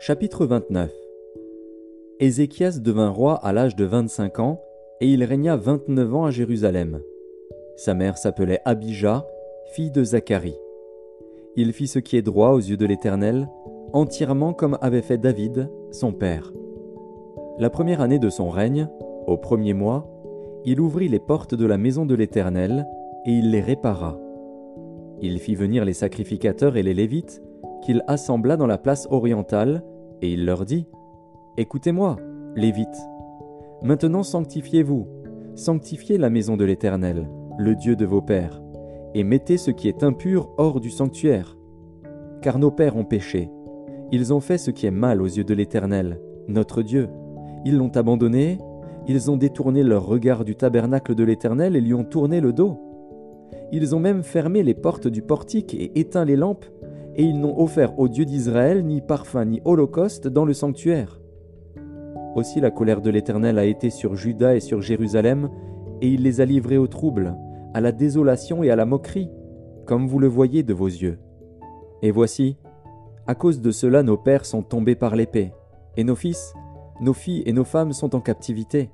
Chapitre 29 Ézéchias devint roi à l'âge de 25 ans, et il régna 29 ans à Jérusalem. Sa mère s'appelait Abijah, fille de Zacharie. Il fit ce qui est droit aux yeux de l'Éternel, entièrement comme avait fait David, son père. La première année de son règne, au premier mois, il ouvrit les portes de la maison de l'Éternel, et il les répara. Il fit venir les sacrificateurs et les Lévites, qu'il assembla dans la place orientale, et il leur dit, Écoutez-moi, Lévites, maintenant sanctifiez-vous, sanctifiez la maison de l'Éternel, le Dieu de vos pères, et mettez ce qui est impur hors du sanctuaire. Car nos pères ont péché, ils ont fait ce qui est mal aux yeux de l'Éternel, notre Dieu. Ils l'ont abandonné, ils ont détourné leur regard du tabernacle de l'Éternel et lui ont tourné le dos. Ils ont même fermé les portes du portique et éteint les lampes, et ils n'ont offert au Dieu d'Israël ni parfum ni holocauste dans le sanctuaire. Aussi la colère de l'Éternel a été sur Juda et sur Jérusalem, et il les a livrés au trouble, à la désolation et à la moquerie, comme vous le voyez de vos yeux. Et voici, à cause de cela nos pères sont tombés par l'épée, et nos fils, nos filles et nos femmes sont en captivité.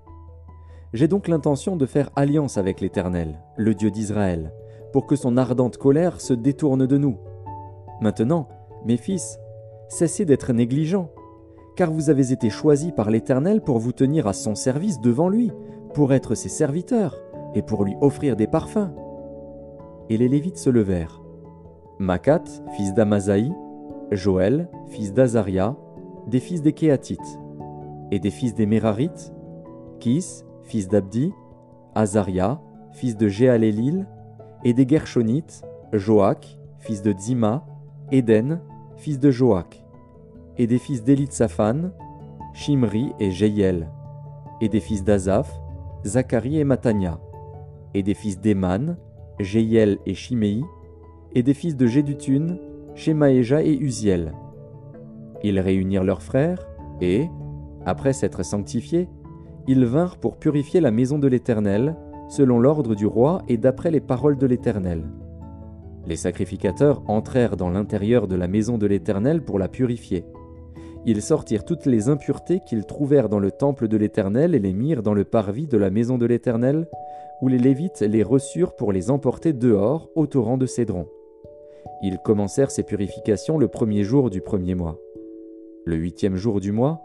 J'ai donc l'intention de faire alliance avec l'Éternel, le Dieu d'Israël, pour que son ardente colère se détourne de nous. Maintenant, mes fils, cessez d'être négligents, car vous avez été choisis par l'Éternel pour vous tenir à son service devant lui, pour être ses serviteurs, et pour lui offrir des parfums. Et les Lévites se levèrent. Macat, fils d'Amazaï, Joël, fils d'Azaria, des fils des Kéatites, et des fils des Mérarites, Kis, fils d'Abdi, Azaria, fils de Jéalélil, et des Gershonites, Joach, fils de Zima, Éden, fils de Joach, et des fils d'Élitsaphan, Shimri et Jéiel, et des fils d'Azaph, Zacharie et Matania, et des fils d'Eman, Jéiel et Shimei, et des fils de Jédutun, Shemaéja et Uziel. Ils réunirent leurs frères, et, après s'être sanctifiés, ils vinrent pour purifier la maison de l'Éternel, selon l'ordre du roi et d'après les paroles de l'Éternel. Les sacrificateurs entrèrent dans l'intérieur de la maison de l'Éternel pour la purifier. Ils sortirent toutes les impuretés qu'ils trouvèrent dans le temple de l'Éternel et les mirent dans le parvis de la maison de l'Éternel, où les Lévites les reçurent pour les emporter dehors au torrent de Cédron. Ils commencèrent ces purifications le premier jour du premier mois. Le huitième jour du mois,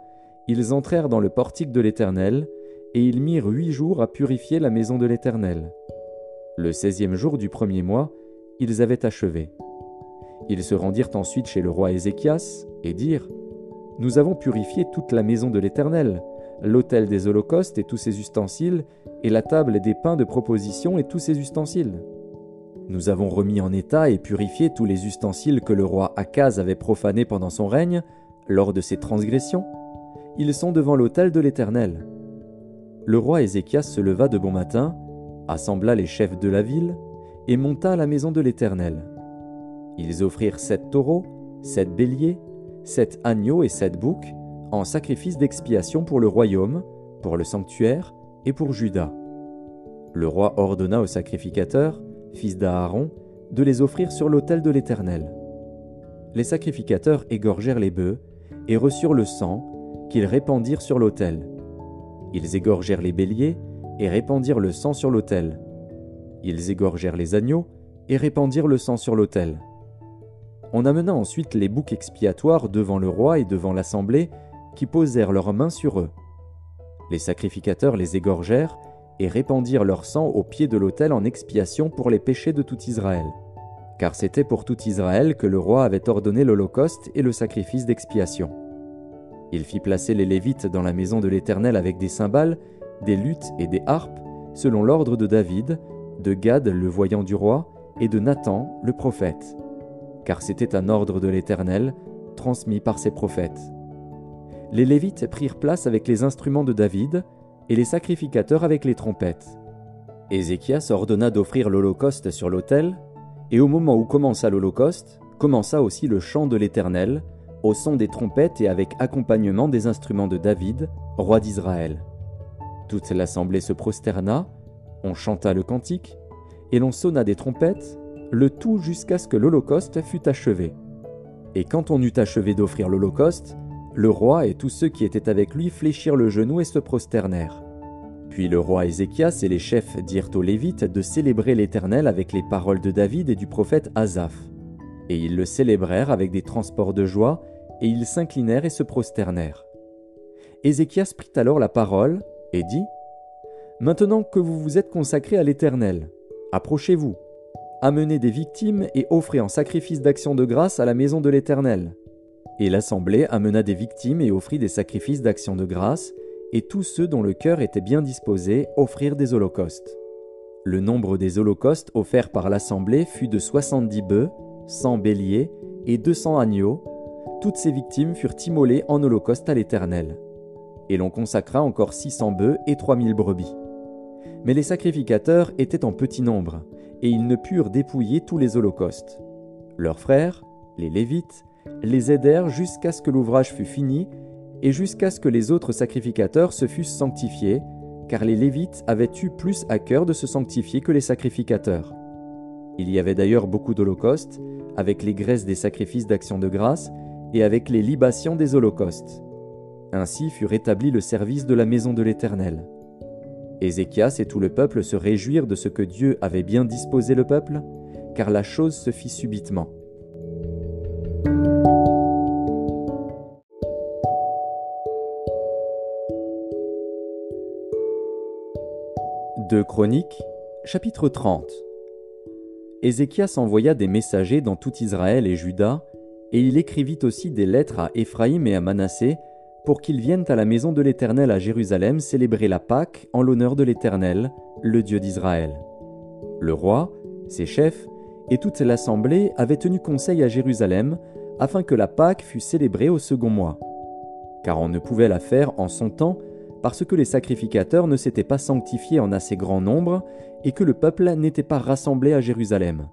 ils entrèrent dans le portique de l'Éternel, et ils mirent huit jours à purifier la maison de l'Éternel. Le seizième jour du premier mois, ils avaient achevé. Ils se rendirent ensuite chez le roi Ézéchias et dirent Nous avons purifié toute la maison de l'Éternel, l'autel des holocaustes et tous ses ustensiles, et la table des pains de proposition et tous ses ustensiles. Nous avons remis en état et purifié tous les ustensiles que le roi Akaz avait profanés pendant son règne, lors de ses transgressions. Ils sont devant l'autel de l'Éternel. Le roi Ézéchias se leva de bon matin, assembla les chefs de la ville, et monta à la maison de l'Éternel. Ils offrirent sept taureaux, sept béliers, sept agneaux et sept boucs, en sacrifice d'expiation pour le royaume, pour le sanctuaire et pour Judas. Le roi ordonna aux sacrificateurs, fils d'Aaron, de les offrir sur l'autel de l'Éternel. Les sacrificateurs égorgèrent les bœufs et reçurent le sang qu'ils répandirent sur l'autel. Ils égorgèrent les béliers et répandirent le sang sur l'autel. Ils égorgèrent les agneaux et répandirent le sang sur l'autel. On amena ensuite les boucs expiatoires devant le roi et devant l'assemblée, qui posèrent leurs mains sur eux. Les sacrificateurs les égorgèrent et répandirent leur sang au pied de l'autel en expiation pour les péchés de tout Israël. Car c'était pour tout Israël que le roi avait ordonné l'Holocauste et le sacrifice d'expiation. Il fit placer les Lévites dans la maison de l'Éternel avec des cymbales, des luttes et des harpes, selon l'ordre de David, de Gad le voyant du roi, et de Nathan le prophète. Car c'était un ordre de l'Éternel, transmis par ses prophètes. Les Lévites prirent place avec les instruments de David, et les sacrificateurs avec les trompettes. Ézéchias ordonna d'offrir l'Holocauste sur l'autel, et au moment où commença l'Holocauste, commença aussi le chant de l'Éternel, au son des trompettes et avec accompagnement des instruments de David, roi d'Israël. Toute l'assemblée se prosterna, on chanta le cantique, et l'on sonna des trompettes, le tout jusqu'à ce que l'Holocauste fût achevé. Et quand on eut achevé d'offrir l'Holocauste, le roi et tous ceux qui étaient avec lui fléchirent le genou et se prosternèrent. Puis le roi Ézéchias et les chefs dirent aux Lévites de célébrer l'Éternel avec les paroles de David et du prophète Asaph. Et ils le célébrèrent avec des transports de joie, et ils s'inclinèrent et se prosternèrent. Ézéchias prit alors la parole et dit Maintenant que vous vous êtes consacrés à l'Éternel, approchez-vous, amenez des victimes et offrez en sacrifice d'action de grâce à la maison de l'Éternel. Et l'assemblée amena des victimes et offrit des sacrifices d'action de grâce, et tous ceux dont le cœur était bien disposé offrirent des holocaustes. Le nombre des holocaustes offerts par l'assemblée fut de soixante-dix bœufs, cent béliers et deux cents agneaux. Toutes ces victimes furent immolées en holocauste à l'Éternel. Et l'on consacra encore six cents bœufs et trois mille brebis. Mais les sacrificateurs étaient en petit nombre, et ils ne purent dépouiller tous les holocaustes. Leurs frères, les Lévites, les aidèrent jusqu'à ce que l'ouvrage fût fini et jusqu'à ce que les autres sacrificateurs se fussent sanctifiés, car les Lévites avaient eu plus à cœur de se sanctifier que les sacrificateurs. Il y avait d'ailleurs beaucoup d'holocaustes, avec les graisses des sacrifices d'action de grâce et avec les libations des holocaustes. Ainsi fut rétabli le service de la maison de l'Éternel. Ézéchias et tout le peuple se réjouirent de ce que Dieu avait bien disposé le peuple, car la chose se fit subitement. De Chroniques, chapitre 30 Ézéchias envoya des messagers dans tout Israël et Juda, et il écrivit aussi des lettres à Éphraïm et à Manassé, pour qu'ils viennent à la maison de l'Éternel à Jérusalem célébrer la Pâque en l'honneur de l'Éternel, le Dieu d'Israël. Le roi, ses chefs et toute l'assemblée avaient tenu conseil à Jérusalem afin que la Pâque fût célébrée au second mois. Car on ne pouvait la faire en son temps parce que les sacrificateurs ne s'étaient pas sanctifiés en assez grand nombre et que le peuple n'était pas rassemblé à Jérusalem.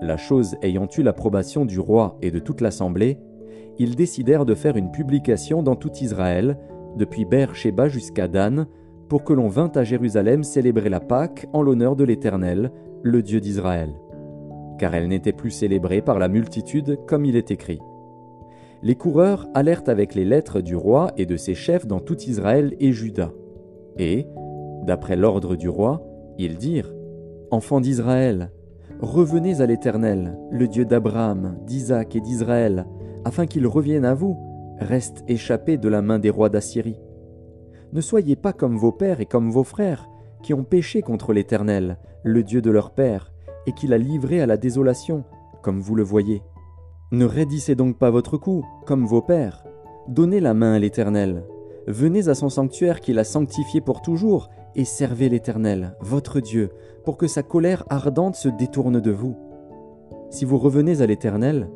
La chose ayant eu l'approbation du roi et de toute l'assemblée, ils décidèrent de faire une publication dans tout Israël, depuis Beersheba jusqu'à Dan, pour que l'on vînt à Jérusalem célébrer la Pâque en l'honneur de l'Éternel, le Dieu d'Israël. Car elle n'était plus célébrée par la multitude comme il est écrit les coureurs allèrent avec les lettres du roi et de ses chefs dans tout Israël et Juda. Et, d'après l'ordre du roi, ils dirent Enfants d'Israël, revenez à l'Éternel, le Dieu d'Abraham, d'Isaac et d'Israël, afin qu'il revienne à vous, reste échappé de la main des rois d'Assyrie. Ne soyez pas comme vos pères et comme vos frères, qui ont péché contre l'Éternel, le Dieu de leur père, et qui l'a livré à la désolation, comme vous le voyez. Ne raidissez donc pas votre cou, comme vos pères. Donnez la main à l'Éternel. Venez à son sanctuaire qu'il a sanctifié pour toujours, et servez l'Éternel, votre Dieu, pour que sa colère ardente se détourne de vous. Si vous revenez à l'Éternel,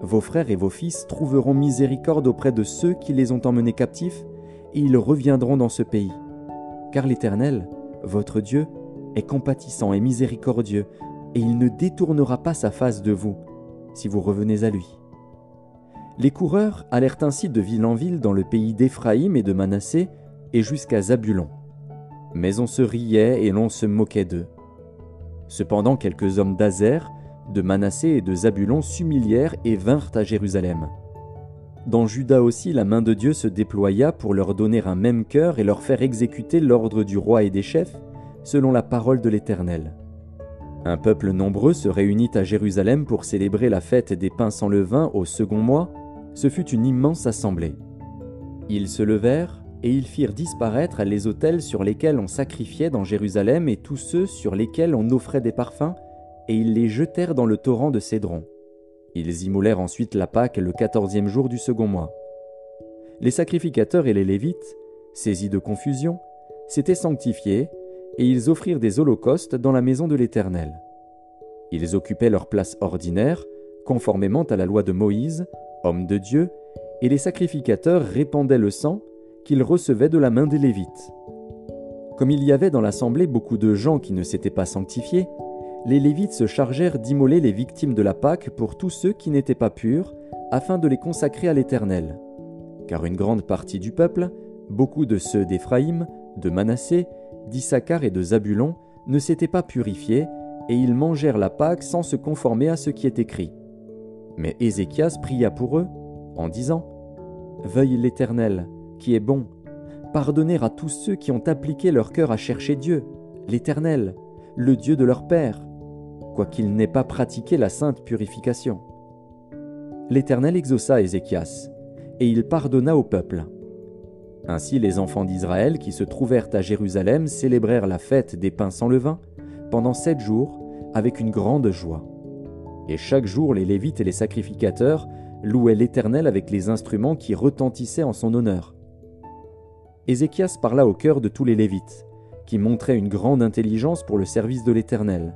vos frères et vos fils trouveront miséricorde auprès de ceux qui les ont emmenés captifs, et ils reviendront dans ce pays. Car l'Éternel, votre Dieu, est compatissant et miséricordieux, et il ne détournera pas sa face de vous, si vous revenez à lui. Les coureurs allèrent ainsi de ville en ville dans le pays d'Éphraïm et de Manassé et jusqu'à Zabulon. Mais on se riait et l'on se moquait d'eux. Cependant quelques hommes d'Azer, de Manassé et de Zabulon s'humilièrent et vinrent à Jérusalem. Dans Juda aussi la main de Dieu se déploya pour leur donner un même cœur et leur faire exécuter l'ordre du roi et des chefs, selon la parole de l'Éternel. Un peuple nombreux se réunit à Jérusalem pour célébrer la fête des pains sans levain au second mois. Ce fut une immense assemblée. Ils se levèrent et ils firent disparaître les autels sur lesquels on sacrifiait dans Jérusalem et tous ceux sur lesquels on offrait des parfums, et ils les jetèrent dans le torrent de Cédron. Ils immolèrent ensuite la Pâque le quatorzième jour du second mois. Les sacrificateurs et les Lévites, saisis de confusion, s'étaient sanctifiés et ils offrirent des holocaustes dans la maison de l'Éternel. Ils occupaient leur place ordinaire, conformément à la loi de Moïse, homme de Dieu, et les sacrificateurs répandaient le sang qu'ils recevaient de la main des Lévites. Comme il y avait dans l'assemblée beaucoup de gens qui ne s'étaient pas sanctifiés, les Lévites se chargèrent d'immoler les victimes de la Pâque pour tous ceux qui n'étaient pas purs, afin de les consacrer à l'Éternel. Car une grande partie du peuple, beaucoup de ceux d'Éphraïm, de Manassé d'Issachar et de Zabulon ne s'étaient pas purifiés, et ils mangèrent la Pâque sans se conformer à ce qui est écrit. Mais Ézéchias pria pour eux, en disant Veuille l'Éternel, qui est bon, pardonner à tous ceux qui ont appliqué leur cœur à chercher Dieu, l'Éternel, le Dieu de leur Père, quoiqu'ils n'aient pas pratiqué la sainte purification. L'Éternel exauça Ézéchias, et il pardonna au peuple. Ainsi les enfants d'Israël qui se trouvèrent à Jérusalem célébrèrent la fête des pains sans levain pendant sept jours avec une grande joie. Et chaque jour les Lévites et les sacrificateurs louaient l'Éternel avec les instruments qui retentissaient en son honneur. Ézéchias parla au cœur de tous les Lévites, qui montraient une grande intelligence pour le service de l'Éternel.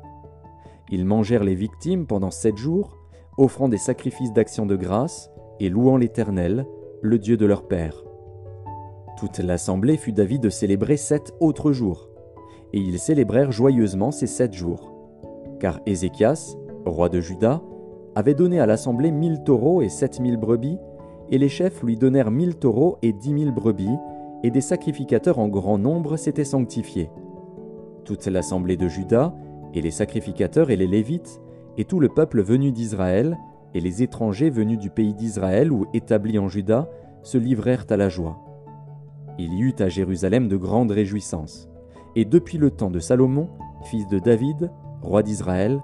Ils mangèrent les victimes pendant sept jours, offrant des sacrifices d'action de grâce et louant l'Éternel, le Dieu de leur père. Toute l'assemblée fut d'avis de célébrer sept autres jours, et ils célébrèrent joyeusement ces sept jours. Car Ézéchias, roi de Juda, avait donné à l'assemblée mille taureaux et sept mille brebis, et les chefs lui donnèrent mille taureaux et dix mille brebis, et des sacrificateurs en grand nombre s'étaient sanctifiés. Toute l'assemblée de Juda, et les sacrificateurs et les Lévites, et tout le peuple venu d'Israël, et les étrangers venus du pays d'Israël ou établis en Juda, se livrèrent à la joie. Il y eut à Jérusalem de grandes réjouissances. Et depuis le temps de Salomon, fils de David, roi d'Israël,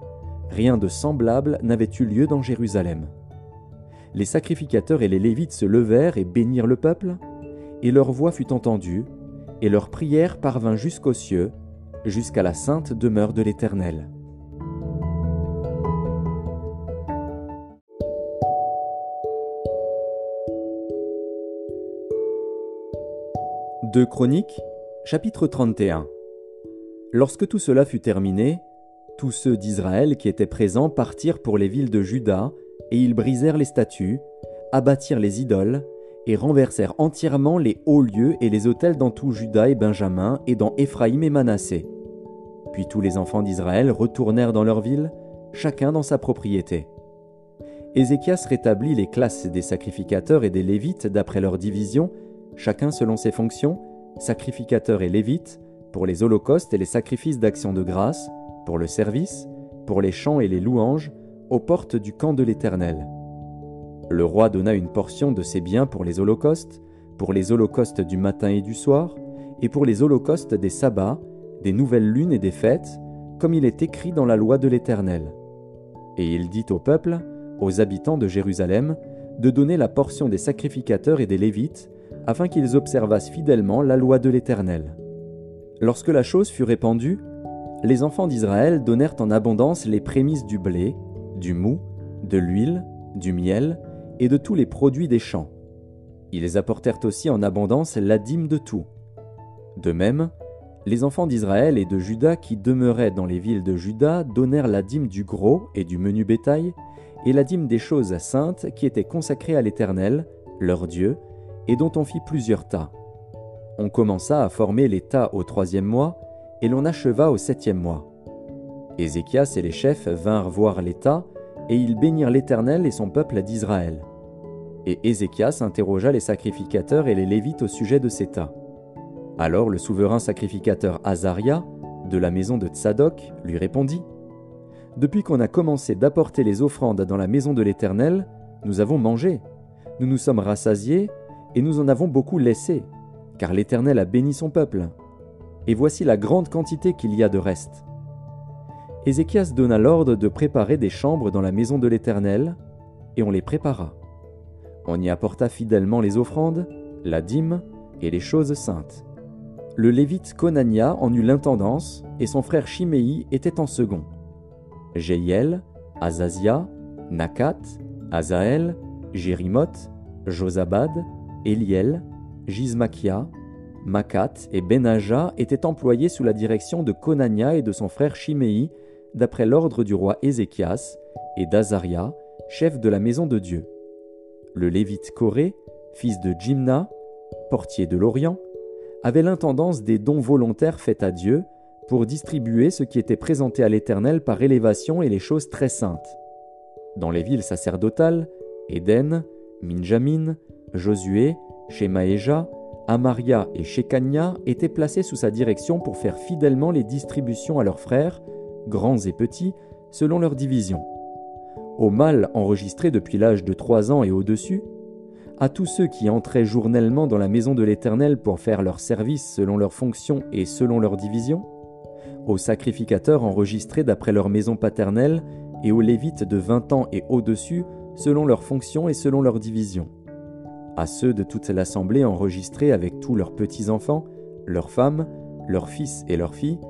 rien de semblable n'avait eu lieu dans Jérusalem. Les sacrificateurs et les Lévites se levèrent et bénirent le peuple, et leur voix fut entendue, et leur prière parvint jusqu'aux cieux, jusqu'à la sainte demeure de l'Éternel. Deux Chroniques, chapitre 31 Lorsque tout cela fut terminé, tous ceux d'Israël qui étaient présents partirent pour les villes de Juda, et ils brisèrent les statues, abattirent les idoles, et renversèrent entièrement les hauts lieux et les autels dans tout Juda et Benjamin, et dans Éphraïm et Manassé. Puis tous les enfants d'Israël retournèrent dans leur ville, chacun dans sa propriété. Ézéchias rétablit les classes des sacrificateurs et des lévites d'après leur division, chacun selon ses fonctions, sacrificateurs et lévites, pour les holocaustes et les sacrifices d'action de grâce, pour le service, pour les chants et les louanges, aux portes du camp de l'Éternel. Le roi donna une portion de ses biens pour les holocaustes, pour les holocaustes du matin et du soir, et pour les holocaustes des sabbats, des nouvelles lunes et des fêtes, comme il est écrit dans la loi de l'Éternel. Et il dit au peuple, aux habitants de Jérusalem, de donner la portion des sacrificateurs et des Lévites, afin qu'ils observassent fidèlement la loi de l'Éternel. Lorsque la chose fut répandue, les enfants d'Israël donnèrent en abondance les prémices du blé, du mou, de l'huile, du miel et de tous les produits des champs. Ils apportèrent aussi en abondance la dîme de tout. De même, les enfants d'Israël et de Juda qui demeuraient dans les villes de Juda donnèrent la dîme du gros et du menu bétail, et la dîme des choses saintes qui étaient consacrées à l'Éternel, leur Dieu, et dont on fit plusieurs tas. On commença à former les tas au troisième mois, et l'on acheva au septième mois. Ézéchias et les chefs vinrent voir les tas, et ils bénirent l'Éternel et son peuple d'Israël. Et Ézéchias interrogea les sacrificateurs et les Lévites au sujet de ces tas. Alors le souverain sacrificateur Azaria, de la maison de Tsadok, lui répondit Depuis qu'on a commencé d'apporter les offrandes dans la maison de l'Éternel, nous avons mangé, nous nous sommes rassasiés, et nous en avons beaucoup laissé car l'Éternel a béni son peuple. Et voici la grande quantité qu'il y a de reste. Ézéchias donna l'ordre de préparer des chambres dans la maison de l'Éternel, et on les prépara. On y apporta fidèlement les offrandes, la dîme et les choses saintes. Le lévite Conania en eut l'intendance, et son frère Chiméi était en second. Jéiel, Azazia, Nakat, Azaël, Jérimoth, Josabad, Eliel, Gizmakia, Makat et Benaja étaient employés sous la direction de Konania et de son frère Chiméi, d'après l'ordre du roi Ézéchias, et d'Azaria, chef de la maison de Dieu. Le lévite Corée, fils de Jimna, portier de l'Orient, avait l'intendance des dons volontaires faits à Dieu pour distribuer ce qui était présenté à l'Éternel par élévation et les choses très saintes. Dans les villes sacerdotales, Éden, Minjamin, Josué Shemaéja, Amaria et Shekania étaient placés sous sa direction pour faire fidèlement les distributions à leurs frères, grands et petits, selon leur division. Aux mâles enregistrés depuis l'âge de trois ans et au-dessus, à tous ceux qui entraient journellement dans la maison de l'Éternel pour faire leur service selon leurs fonctions et selon leur division, aux sacrificateurs enregistrés d'après leur maison paternelle et aux lévites de vingt ans et au-dessus selon leurs fonctions et selon leur division, à ceux de toute l'assemblée enregistrés avec tous leurs petits-enfants, leurs femmes, leurs fils et leurs filles,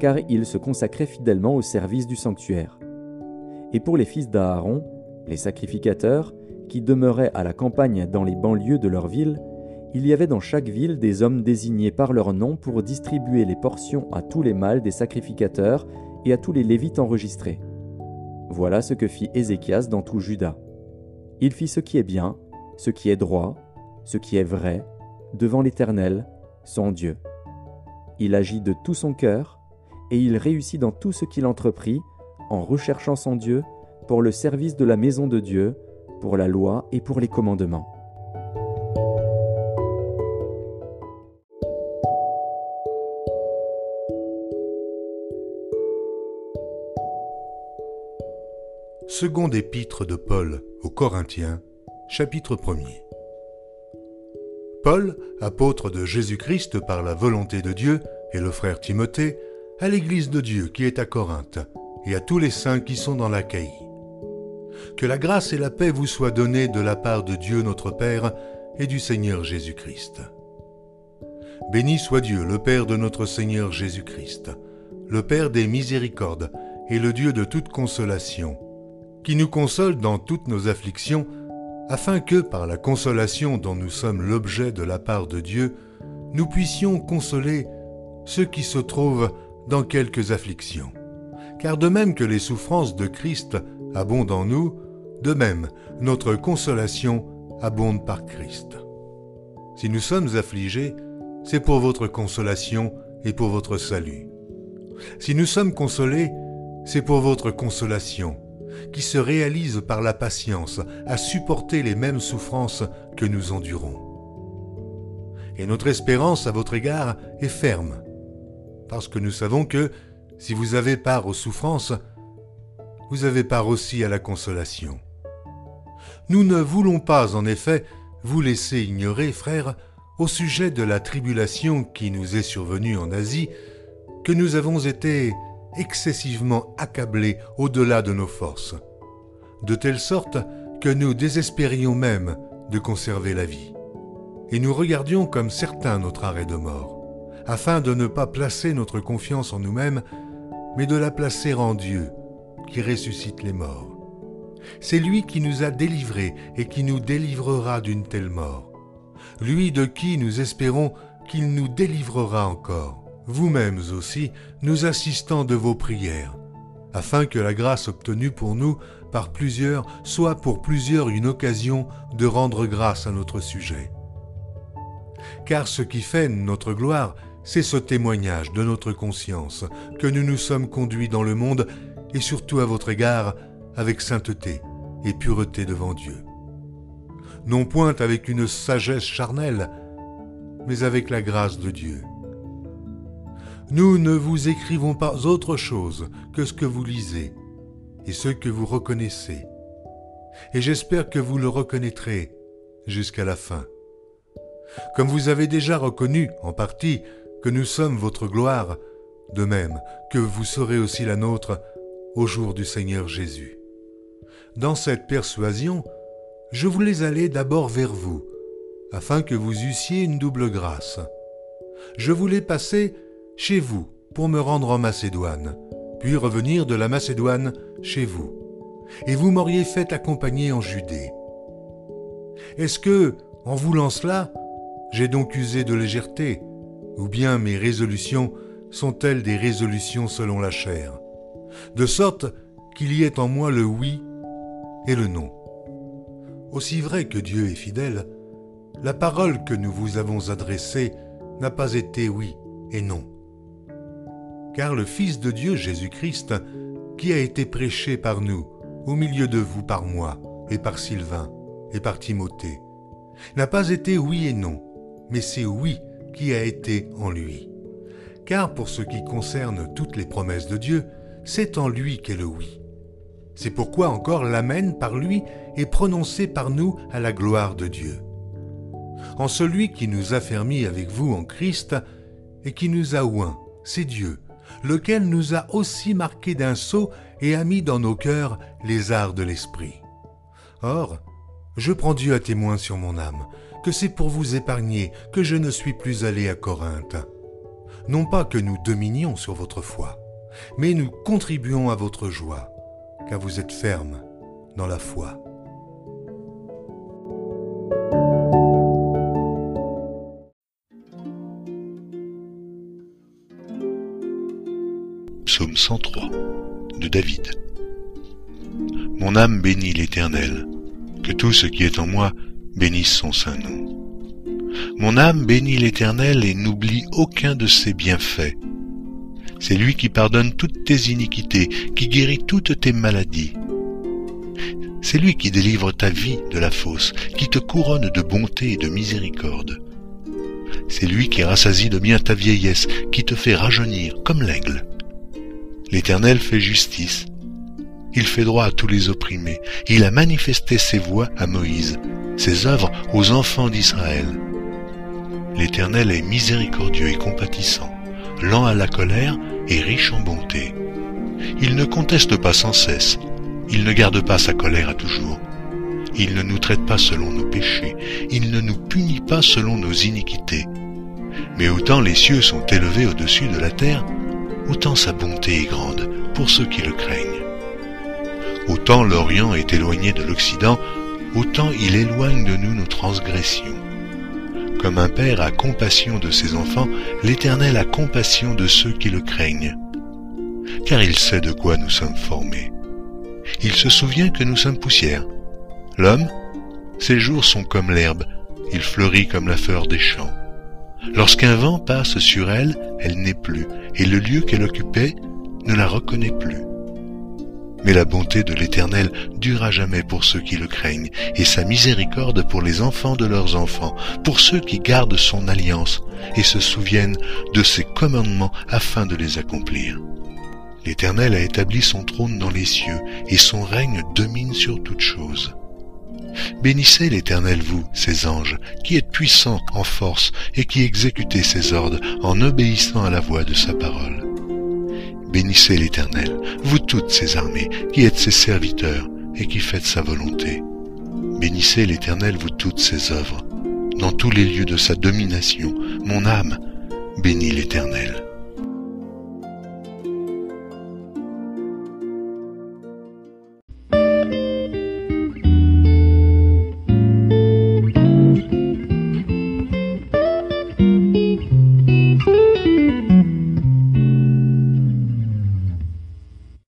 car ils se consacraient fidèlement au service du sanctuaire. Et pour les fils d'Aaron, les sacrificateurs, qui demeuraient à la campagne dans les banlieues de leur ville, il y avait dans chaque ville des hommes désignés par leur nom pour distribuer les portions à tous les mâles des sacrificateurs et à tous les lévites enregistrés. Voilà ce que fit Ézéchias dans tout Juda. Il fit ce qui est bien, ce qui est droit, ce qui est vrai, devant l'Éternel, son Dieu. Il agit de tout son cœur, et il réussit dans tout ce qu'il entreprit, en recherchant son Dieu, pour le service de la maison de Dieu, pour la loi et pour les commandements. Seconde épître de Paul aux Corinthiens, chapitre 1er. Paul, apôtre de Jésus-Christ par la volonté de Dieu, et le frère Timothée, à l'Église de Dieu qui est à Corinthe, et à tous les saints qui sont dans l'Achaïe. Que la grâce et la paix vous soient données de la part de Dieu notre Père et du Seigneur Jésus-Christ. Béni soit Dieu, le Père de notre Seigneur Jésus-Christ, le Père des miséricordes et le Dieu de toute consolation, qui nous console dans toutes nos afflictions, afin que, par la consolation dont nous sommes l'objet de la part de Dieu, nous puissions consoler ceux qui se trouvent dans quelques afflictions. Car de même que les souffrances de Christ abonde en nous, de même notre consolation abonde par Christ. Si nous sommes affligés, c'est pour votre consolation et pour votre salut. Si nous sommes consolés, c'est pour votre consolation, qui se réalise par la patience à supporter les mêmes souffrances que nous endurons. Et notre espérance à votre égard est ferme, parce que nous savons que, si vous avez part aux souffrances, vous avez part aussi à la consolation. Nous ne voulons pas, en effet, vous laisser ignorer, frères, au sujet de la tribulation qui nous est survenue en Asie, que nous avons été excessivement accablés au-delà de nos forces, de telle sorte que nous désespérions même de conserver la vie. Et nous regardions comme certains notre arrêt de mort, afin de ne pas placer notre confiance en nous-mêmes, mais de la placer en Dieu, qui ressuscite les morts. C'est lui qui nous a délivrés et qui nous délivrera d'une telle mort. Lui de qui nous espérons qu'il nous délivrera encore. Vous-mêmes aussi, nous assistants de vos prières, afin que la grâce obtenue pour nous par plusieurs soit pour plusieurs une occasion de rendre grâce à notre sujet. Car ce qui fait notre gloire, c'est ce témoignage de notre conscience que nous nous sommes conduits dans le monde et surtout à votre égard avec sainteté et pureté devant Dieu. Non point avec une sagesse charnelle, mais avec la grâce de Dieu. Nous ne vous écrivons pas autre chose que ce que vous lisez et ce que vous reconnaissez. Et j'espère que vous le reconnaîtrez jusqu'à la fin. Comme vous avez déjà reconnu, en partie, que nous sommes votre gloire, de même que vous serez aussi la nôtre au jour du Seigneur Jésus. Dans cette persuasion, je voulais aller d'abord vers vous, afin que vous eussiez une double grâce. Je voulais passer chez vous pour me rendre en Macédoine, puis revenir de la Macédoine chez vous, et vous m'auriez fait accompagner en Judée. Est-ce que, en voulant cela, j'ai donc usé de légèreté, ou bien mes résolutions sont-elles des résolutions selon la chair? De sorte qu'il y ait en moi le oui et le non. Aussi vrai que Dieu est fidèle, la parole que nous vous avons adressée n'a pas été oui et non. Car le Fils de Dieu Jésus-Christ, qui a été prêché par nous, au milieu de vous par moi, et par Sylvain, et par Timothée, n'a pas été oui et non, mais c'est oui qui a été en lui. Car pour ce qui concerne toutes les promesses de Dieu, c'est en lui qu'est le oui. C'est pourquoi encore l'Amen par lui est prononcé par nous à la gloire de Dieu. En celui qui nous a fermis avec vous en Christ et qui nous a oints, c'est Dieu, lequel nous a aussi marqués d'un sceau et a mis dans nos cœurs les arts de l'esprit. Or, je prends Dieu à témoin sur mon âme, que c'est pour vous épargner que je ne suis plus allé à Corinthe. Non pas que nous dominions sur votre foi, mais nous contribuons à votre joie car vous êtes ferme dans la foi. Psaume 103 de David. Mon âme bénit l'Éternel, que tout ce qui est en moi bénisse son saint nom. Mon âme bénit l'Éternel et n'oublie aucun de ses bienfaits. C'est lui qui pardonne toutes tes iniquités, qui guérit toutes tes maladies. C'est lui qui délivre ta vie de la fosse, qui te couronne de bonté et de miséricorde. C'est lui qui rassasie de bien ta vieillesse, qui te fait rajeunir comme l'aigle. L'Éternel fait justice. Il fait droit à tous les opprimés. Il a manifesté ses voies à Moïse, ses œuvres aux enfants d'Israël. L'Éternel est miséricordieux et compatissant lent à la colère et riche en bonté. Il ne conteste pas sans cesse, il ne garde pas sa colère à toujours. Il ne nous traite pas selon nos péchés, il ne nous punit pas selon nos iniquités. Mais autant les cieux sont élevés au-dessus de la terre, autant sa bonté est grande pour ceux qui le craignent. Autant l'Orient est éloigné de l'Occident, autant il éloigne de nous nos transgressions. Comme un père a compassion de ses enfants, l'Éternel a compassion de ceux qui le craignent. Car il sait de quoi nous sommes formés. Il se souvient que nous sommes poussière. L'homme, ses jours sont comme l'herbe, il fleurit comme la fleur des champs. Lorsqu'un vent passe sur elle, elle n'est plus, et le lieu qu'elle occupait ne la reconnaît plus. Mais la bonté de l'Éternel dure à jamais pour ceux qui le craignent, et sa miséricorde pour les enfants de leurs enfants, pour ceux qui gardent son alliance et se souviennent de ses commandements afin de les accomplir. L'Éternel a établi son trône dans les cieux, et son règne domine sur toutes choses. Bénissez l'Éternel, vous, ses anges, qui êtes puissants en force et qui exécutez ses ordres en obéissant à la voix de sa parole. Bénissez l'Éternel, vous toutes ses armées, qui êtes ses serviteurs et qui faites sa volonté. Bénissez l'Éternel, vous toutes ses œuvres. Dans tous les lieux de sa domination, mon âme bénit l'Éternel.